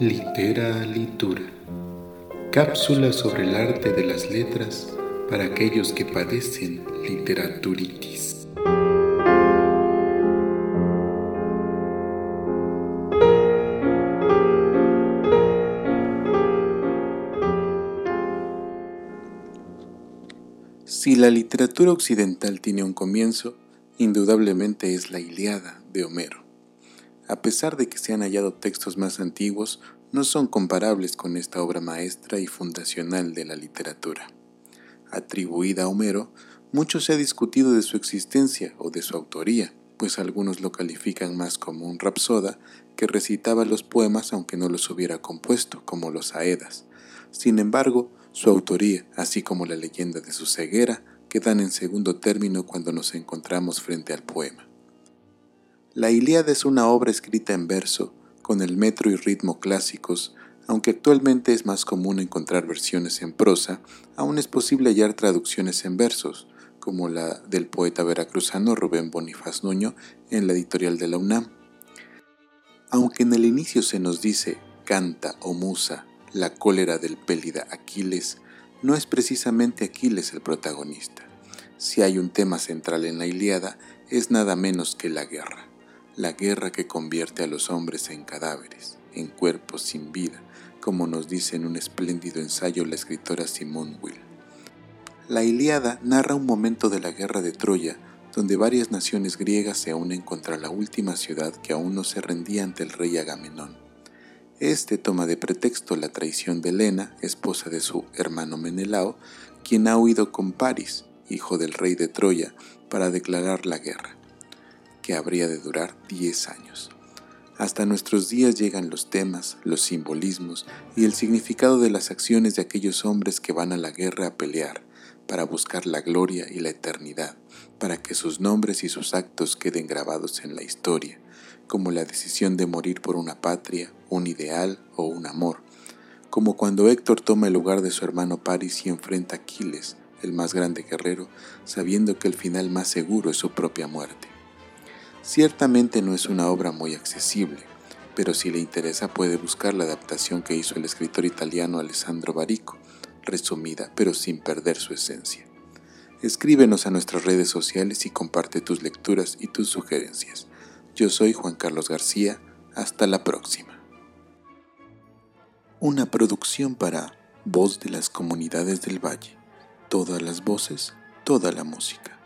Litera Litura. Cápsula sobre el arte de las letras para aquellos que padecen literaturitis. Si la literatura occidental tiene un comienzo, indudablemente es la Iliada de Homero a pesar de que se han hallado textos más antiguos, no son comparables con esta obra maestra y fundacional de la literatura. Atribuida a Homero, mucho se ha discutido de su existencia o de su autoría, pues algunos lo califican más como un rapsoda que recitaba los poemas aunque no los hubiera compuesto, como los Aedas. Sin embargo, su autoría, así como la leyenda de su ceguera, quedan en segundo término cuando nos encontramos frente al poema. La Ilíada es una obra escrita en verso, con el metro y ritmo clásicos, aunque actualmente es más común encontrar versiones en prosa, aún es posible hallar traducciones en versos, como la del poeta veracruzano Rubén Bonifaz Nuño en la editorial de la UNAM. Aunque en el inicio se nos dice canta o musa la cólera del pélida Aquiles, no es precisamente Aquiles el protagonista. Si hay un tema central en la Ilíada, es nada menos que la guerra la guerra que convierte a los hombres en cadáveres, en cuerpos sin vida, como nos dice en un espléndido ensayo la escritora Simone Will. La Ilíada narra un momento de la guerra de Troya, donde varias naciones griegas se unen contra la última ciudad que aún no se rendía ante el rey Agamenón. Este toma de pretexto la traición de Helena, esposa de su hermano Menelao, quien ha huido con Paris, hijo del rey de Troya, para declarar la guerra que habría de durar 10 años. Hasta nuestros días llegan los temas, los simbolismos y el significado de las acciones de aquellos hombres que van a la guerra a pelear para buscar la gloria y la eternidad, para que sus nombres y sus actos queden grabados en la historia, como la decisión de morir por una patria, un ideal o un amor, como cuando Héctor toma el lugar de su hermano Paris y enfrenta a Aquiles, el más grande guerrero, sabiendo que el final más seguro es su propia muerte. Ciertamente no es una obra muy accesible, pero si le interesa puede buscar la adaptación que hizo el escritor italiano Alessandro Barico, resumida pero sin perder su esencia. Escríbenos a nuestras redes sociales y comparte tus lecturas y tus sugerencias. Yo soy Juan Carlos García, hasta la próxima. Una producción para Voz de las Comunidades del Valle. Todas las voces, toda la música.